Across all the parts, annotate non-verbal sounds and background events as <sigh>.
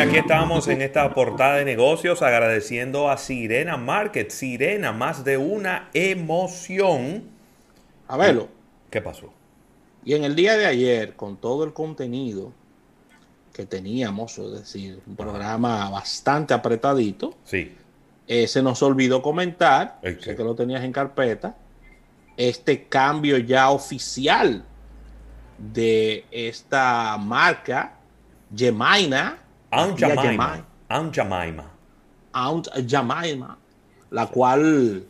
y aquí estamos en esta portada de negocios agradeciendo a Sirena Market. Sirena, más de una emoción. A verlo. ¿Qué pasó? Y en el día de ayer, con todo el contenido que teníamos, es decir, un programa bastante apretadito, Sí. eh, se nos olvidó comentar, sé que lo tenías en carpeta, este cambio ya oficial de esta marca, Jemaina, Aunt Jemima. Aunt Jemima. Aunt Jemima, la cual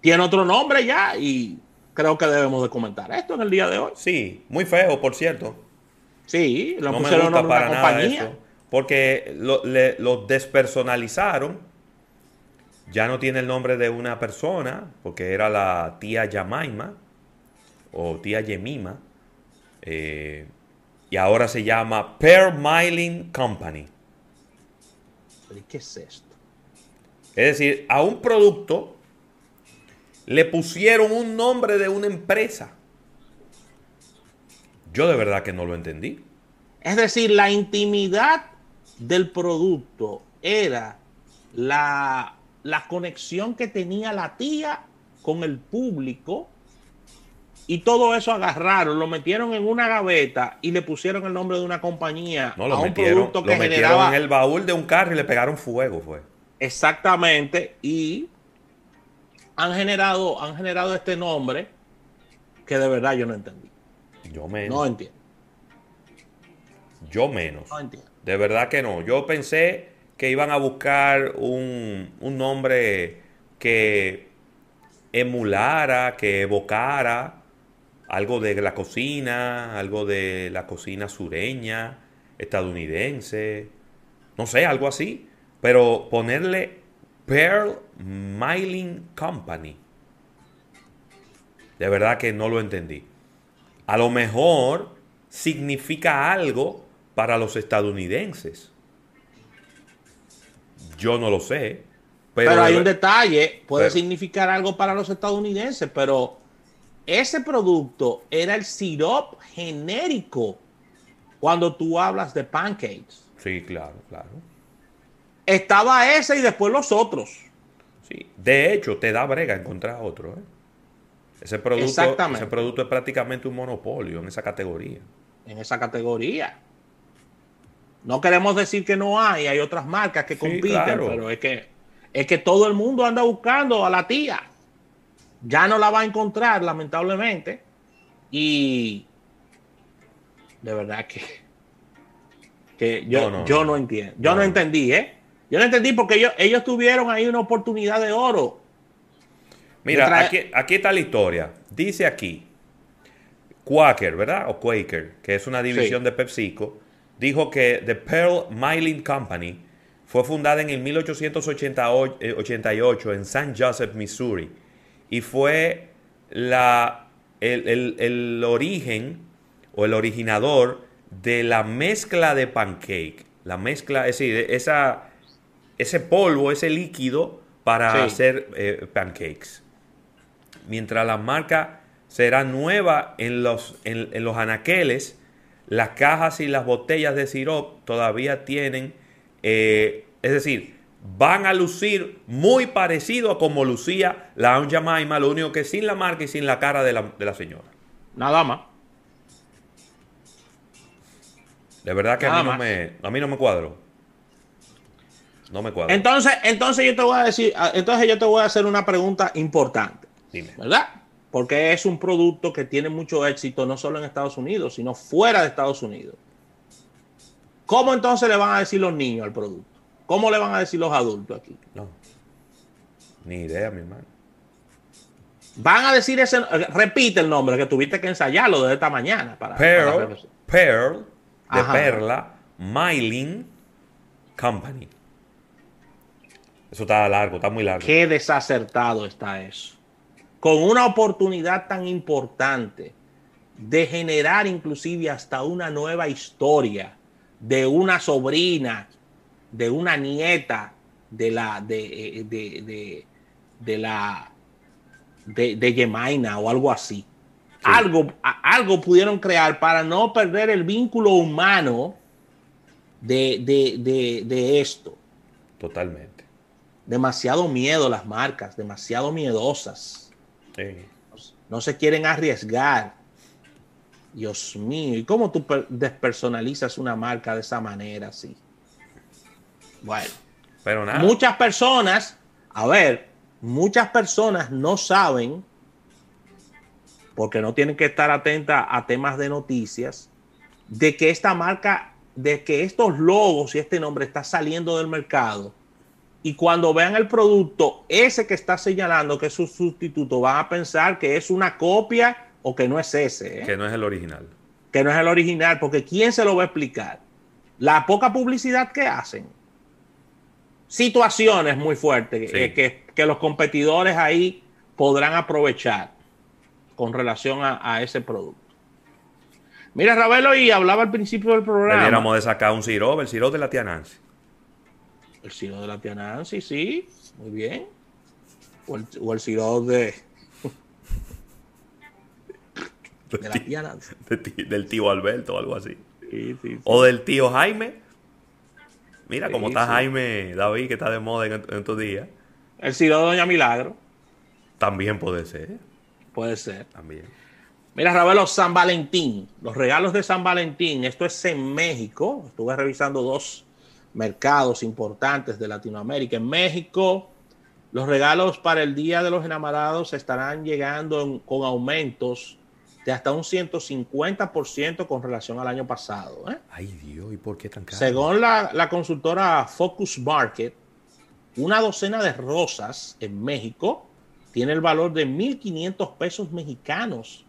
tiene otro nombre ya y creo que debemos de comentar esto en el día de hoy. Sí, muy feo, por cierto. Sí, lo No me gusta para nada eso. Porque lo, le- lo despersonalizaron. Ya no tiene el nombre de una persona, porque era la tía Yamaima o tía Yemima. eh, y ahora se llama Pearl Miling Company. Pero, ¿y ¿Qué es esto? Es decir, a un producto le pusieron un nombre de una empresa. Yo de verdad que no lo entendí. Es decir, la intimidad del producto era la, la conexión que tenía la tía con el público y todo eso agarraron, lo metieron en una gaveta y le pusieron el nombre de una compañía No, a lo un metieron, producto lo que metieron generaba en el baúl de un carro y le pegaron fuego, fue. exactamente y han generado, han generado este nombre que de verdad yo no entendí. Yo menos. No entiendo. Yo menos. No entiendo. De verdad que no. Yo pensé que iban a buscar un, un nombre que emulara, que evocara algo de la cocina, algo de la cocina sureña, estadounidense, no sé, algo así. Pero ponerle Pearl Miling Company. De verdad que no lo entendí. A lo mejor significa algo para los estadounidenses. Yo no lo sé. Pero, Pero, hay un detalle, puede pero- significar algo para los estadounidenses, pero ese producto era el sirop genérico cuando tú hablas de pancakes. Sí, claro, claro. Estaba ese y después los otros. Sí. De hecho, te da brega encontrar otro. ¿eh? Ese, producto, Exactamente. ese producto es prácticamente un monopolio en esa categoría. en esa categoría. No queremos decir que no hay, hay otras marcas que Sí, compiten, claro. pero es que es que todo el mundo anda buscando a la tía. Ya no la va a encontrar, lamentablemente. Y de verdad que, que yo, No, no, yo no. entiendo. Yo No, entendí, ¿eh? Yo no entendí porque ellos, ellos tuvieron ahí una oportunidad de oro. Mira, De aquí, aquí está la historia. Dice aquí, Quaker, ¿verdad? O Quaker, que es una división Sí. de PepsiCo, dijo que The Pearl Miling Company fue fundada en el 1888 en St. Joseph, Missouri, y fue la, el, el- el origen o el originador de la mezcla de pancake. La mezcla, es decir, esa, ese polvo, ese líquido para Sí. hacer eh, pancakes. Mientras la marca será nueva en los, en, en los anaqueles, las cajas y las botellas de sirop todavía tienen, eh, es decir, van a lucir muy parecido a como lucía la Aunt Jemima, lo único que sin la marca y sin la cara de la, de la señora. Nada más. De verdad que a mí, no me, a mí no me cuadró. No me cuadró. Entonces, entonces yo te voy a decir, ah, entonces yo te voy a hacer una pregunta importante. Dime. ¿verdad? Porque es un producto que tiene mucho éxito no solo en Estados Unidos, sino fuera de Estados Unidos. ¿Cómo entonces le van a decir los niños al producto? ¿Cómo le van a decir los adultos aquí? No. Ni idea, mi hermano. Van a decir ese, repite el nombre que tuviste que ensayarlo desde esta mañana para, Pearl. Pearl, de Ajá. perla, Miling Company. Eso está largo, está muy largo. Qué desacertado está eso. Con una oportunidad tan importante de generar inclusive hasta una nueva historia de una sobrina, de una nieta de la de, eh, de, de, de la de, de Yemaina o algo así. Algo, algo pudieron crear para no perder el vínculo humano de, de, de, de esto. Totalmente. Demasiado miedo las marcas, demasiado miedosas. Sí. No se quieren arriesgar. Dios mío, ¿y cómo tú despersonalizas una marca de esa manera así? Bueno, pero nada. Muchas personas, a ver, muchas personas no saben, porque no tienen que estar atentas a temas de noticias, de que esta marca, de que estos logos y este nombre está saliendo del mercado. Y cuando vean el producto, ese que está señalando que es su sustituto, van a pensar que es una copia o que no es ese. ¿eh? Que no es el original. Que no es el original, porque ¿quién se lo va a explicar? La poca publicidad que hacen situaciones muy fuertes eh, que, los competidores ahí podrán aprovechar con relación a, ese producto. Mira, Ravelo, y hablaba al principio del programa. Debiéramos de sacar un sirop, el sirop de la tía Nancy. El sirop de la tía Nancy, sí, muy bien. O el, o sirop <laughs> de. de la tía Nancy. del tío Alberto o algo así. O del tío Jaime. Mira cómo está Jaime David, que está de moda en, estos días. El Ciro de Doña Milagro. También puede ser. Puede ser. También. Mira, Ravelo, San Valentín. Los regalos de San Valentín. Esto es en México. Estuve revisando dos mercados importantes de Latinoamérica. En México, los regalos para el Día de los Enamorados estarán llegando con aumentos de hasta un 150% con relación al año pasado. ¿eh? Ay Dios, ¿y por qué tan caro? Según la, consultora Focus Market, una docena de rosas en México tiene el valor de 1.500 pesos mexicanos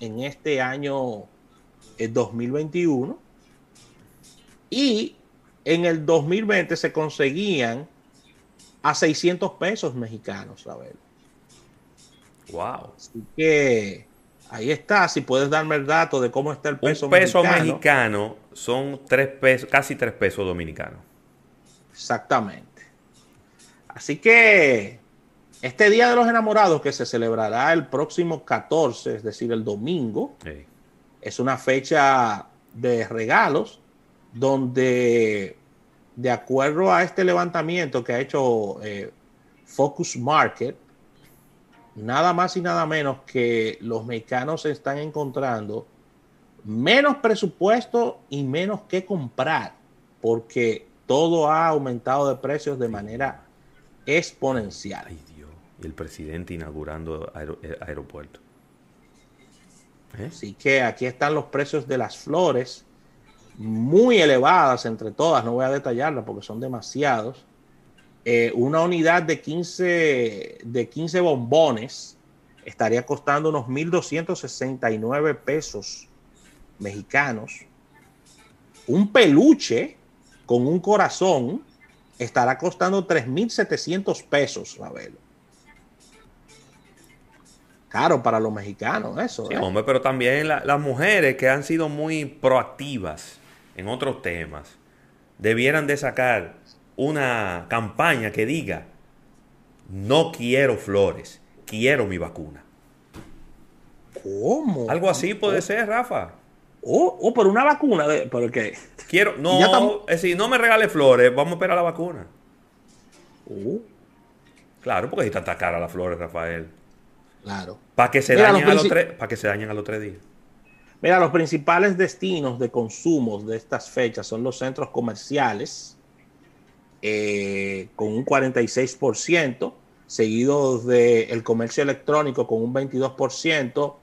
en este año 2021. Eh, y en el 2020 se conseguían a 600 pesos mexicanos, ver. Wow. Así que Ahí está, si puedes darme el dato de cómo está el peso Un peso mexicano, son tres pesos, casi tres pesos dominicanos. Exactamente. Así que este Día de los Enamorados que se celebrará el próximo 14, es decir, el domingo, es una fecha de regalos donde, de acuerdo a este levantamiento que ha hecho eh, Focus Market, nada más y nada menos que los mexicanos se están encontrando menos presupuesto y menos que comprar, porque todo ha aumentado de precios de manera exponencial. Ay Dios, y el presidente inaugurando eh, aeropuerto. ¿Eh? Así que aquí están los precios de las flores, muy elevadas entre todas, no voy a detallarlas porque son demasiados. Eh, una unidad de 15, de 15 bombones estaría costando unos 1.269 pesos mexicanos. Un peluche con un corazón estará costando 3.700 pesos, Ravelo. Caro para los mexicanos, eso. Sí, ¿eh? hombre, pero también las mujeres que han sido muy proactivas en otros temas debieran de sacar una campaña que diga, no quiero flores, quiero mi vacuna. ¿Cómo? Algo así puede ser, Rafa. Oh, oh, pero una vacuna, de, ¿pero qué? Quiero, no, es decir, no me regale flores, vamos a esperar la vacuna. Oh. Claro, porque hay tanta cara las flores, Rafael. Claro. Para que se dañen a los tres, para que se dañen a los tres días. Mira, los principales destinos de consumo de estas fechas son los centros comerciales, eh, con un 46%, seguido del comercio electrónico con un 22%,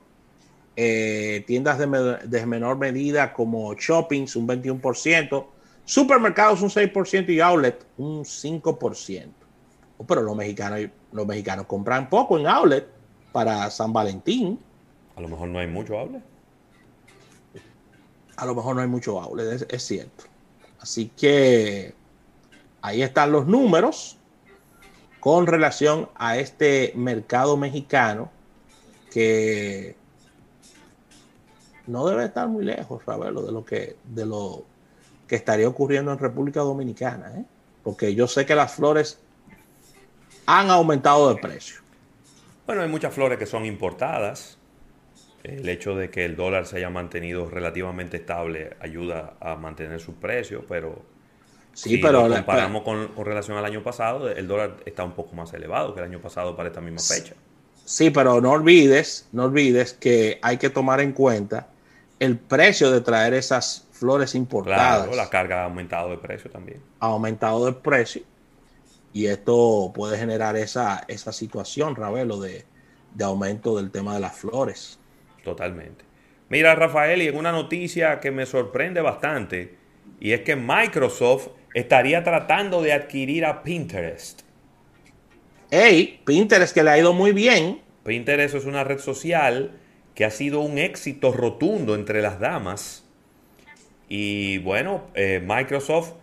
eh, tiendas de, menor medida como shoppings un 21%, supermercados un 6% y outlet un 5%. pero los mexicanos, los mexicanos compran poco en outlet para San Valentín. A lo mejor no hay mucho outlet. A lo mejor no hay mucho outlet, es cierto. Así que Ahí están los números con relación a este mercado mexicano que no debe estar muy lejos, Ravelo, de lo que, estaría ocurriendo en República Dominicana, ¿eh? porque yo sé que las flores han aumentado de precio. Bueno, hay muchas flores que son importadas. El hecho de que el dólar se haya mantenido relativamente estable ayuda a mantener su precio, pero Sí, si pero lo comparamos con, con relación al año pasado, el dólar está un poco más elevado que el año pasado para esta misma fecha. Sí, pero no olvides, no olvides que hay que tomar en cuenta el precio de traer esas flores importadas. Claro, la carga ha aumentado de precio también. ha aumentado el precio y esto puede generar esa, esa situación, Ravelo, de, de aumento del tema de las flores. Totalmente. Mira, Rafael, y en una noticia que me sorprende bastante, y es que Microsoft estaría tratando de adquirir a Pinterest. Hey, Pinterest que le ha ido muy bien. Pinterest es una red social que ha sido un éxito rotundo entre las damas. Y bueno, eh, Microsoft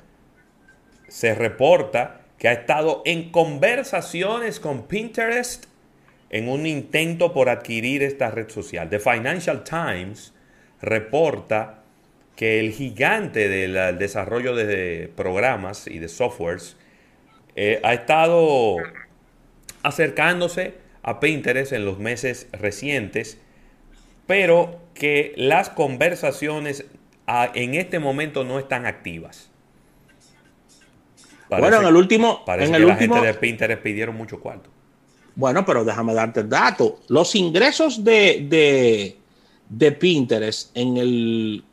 se reporta que ha estado en conversaciones con Pinterest en un intento por adquirir esta red social. The Financial Times reporta que el gigante del desarrollo de programas y de softwares eh, ha estado acercándose a Pinterest en los meses recientes, pero que las conversaciones a- en este momento no están activas. bueno, en el último, parece en que el la último, gente de Pinterest pidieron mucho cuarto. bueno, pero déjame darte el dato. Los ingresos de, de, de Pinterest en el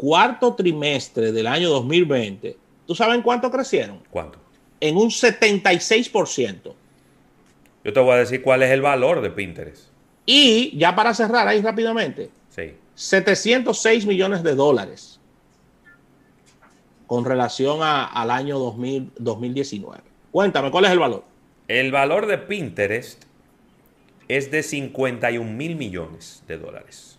cuarto trimestre del año 2020, ¿tú sabes en cuánto crecieron? ¿Cuánto? En un 76%. Yo te voy a decir cuál es el valor de Pinterest. Y ya para cerrar ahí rápidamente, Sí. 706 millones de dólares con relación a- al año 2000 2019. Cuéntame, ¿cuál es el valor? El valor de Pinterest es de 51 mil millones de dólares.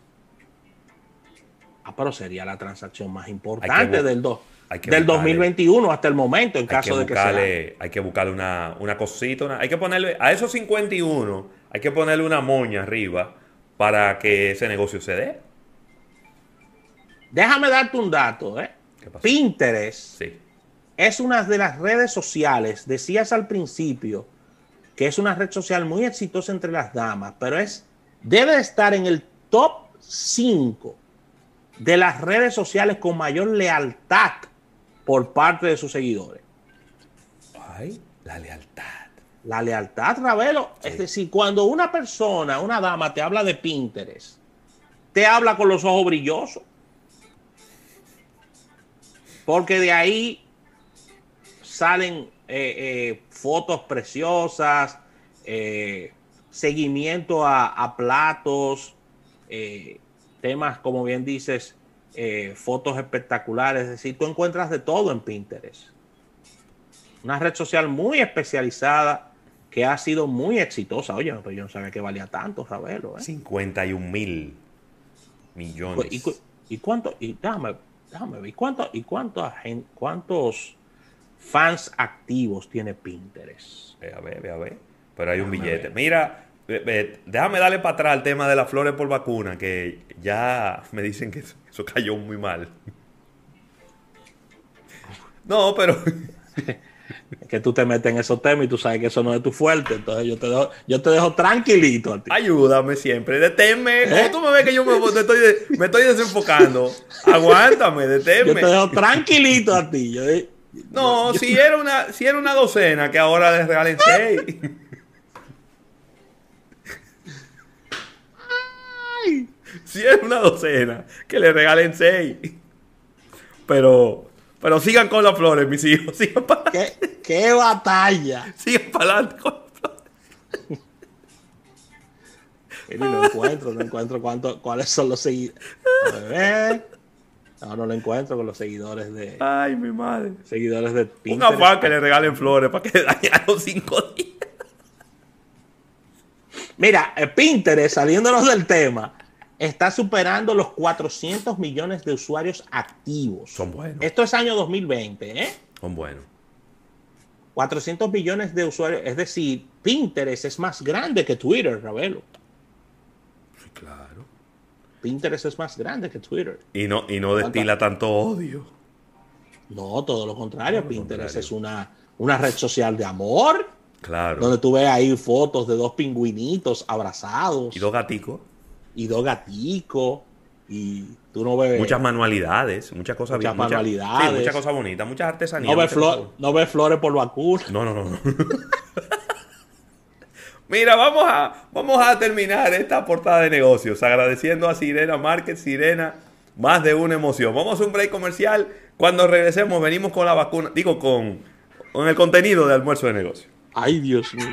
Ah, pero sería la transacción más importante del, do- del buscarle. 2021 hasta el momento, en Hay que, caso de que sea. hay que buscarle una, una cosita. una- hay que ponerle a esos 51, hay que ponerle una moña arriba para que ese negocio se dé. Déjame darte un dato. ¿eh? ¿Qué pasó? Pinterest Sí. es una de las redes sociales, decías al principio, que es una red social muy exitosa entre las damas, pero es debe estar en el top 5 de las redes sociales con mayor lealtad por parte de sus seguidores. Ay, la lealtad. La lealtad, Ravelo, es decir, cuando una persona, una dama te habla de Pinterest, te habla con los ojos brillosos. Porque de ahí salen eh, eh, fotos preciosas, eh, seguimiento a, a platos, temas, como bien dices, eh, fotos espectaculares. Es decir, tú encuentras de todo en Pinterest. Una red social muy especializada que ha sido muy exitosa. Oye, pero yo no sabía que valía tanto, Ravelo. ¿eh? 51 mil millones. ¿Y, cu- y cuánto? Y déjame, déjame ver. ¿Y cuánto, y cuánto, cuántos fans activos tiene Pinterest? Ve a ver, ve a ver. Pero hay un billete. Mira, déjame darle para atrás el tema de las flores por vacuna, que ya me dicen que eso, eso cayó muy mal. No, pero <laughs> que tú te metes en esos temas y tú sabes que eso no es tu fuerte. Entonces yo te dejo, yo te dejo tranquilito a ti. ayúdame siempre, deténme. ¿Cómo ¿Eh? tú me ves que yo me, estoy, me estoy desenfocando? Aguántame, Yo te deténme. dejo tranquilito a ti. Yo- No, si era una, si era una docena, que ahora les regalen seis. <laughs> <laughs> Si era una docena, que le regalen seis. Pero, pero sigan con las flores, mis hijos. <laughs> Sigan para ¿Qué, qué batalla. sigan para adelante con las flores. Y no encuentro, no encuentro cuánto, cuáles son los seguidores. No, no lo encuentro con los seguidores de Ay, mi madre. seguidores de Un Pinterest. afán que le regalen flores para que dañen los cinco días. Mira, eh, Pinterest, saliéndonos del tema, está superando los 400 millones de usuarios activos. Son buenos. Esto es año 2020, ¿eh? Son buenos. 400 millones de usuarios. Es decir, Pinterest es más grande que Twitter, Ravelo. Sí, claro. Pinterest es más grande que Twitter. Y no, y no destila tanto odio. No, todo lo contrario. Pinterest contrario. es una, una red social de amor, Claro. donde tú ves ahí fotos de dos pingüinitos abrazados Y dos gaticos. Y dos gaticos y Tú no ves. Muchas manualidades, muchas cosas Muchas muchas- manualidades. sí, muchas cosas bonitas, muchas artesanías. no, ves flor- no ves flores por vacuna. No, no, no, no. <laughs> Mira, vamos a, vamos a terminar esta portada de negocios agradeciendo a Sirena Market, Sirena, más de una emoción. Vamos a un break comercial. Cuando regresemos, venimos con la vacuna, digo, con, con el contenido de almuerzo de negocios. Ay, Dios mío.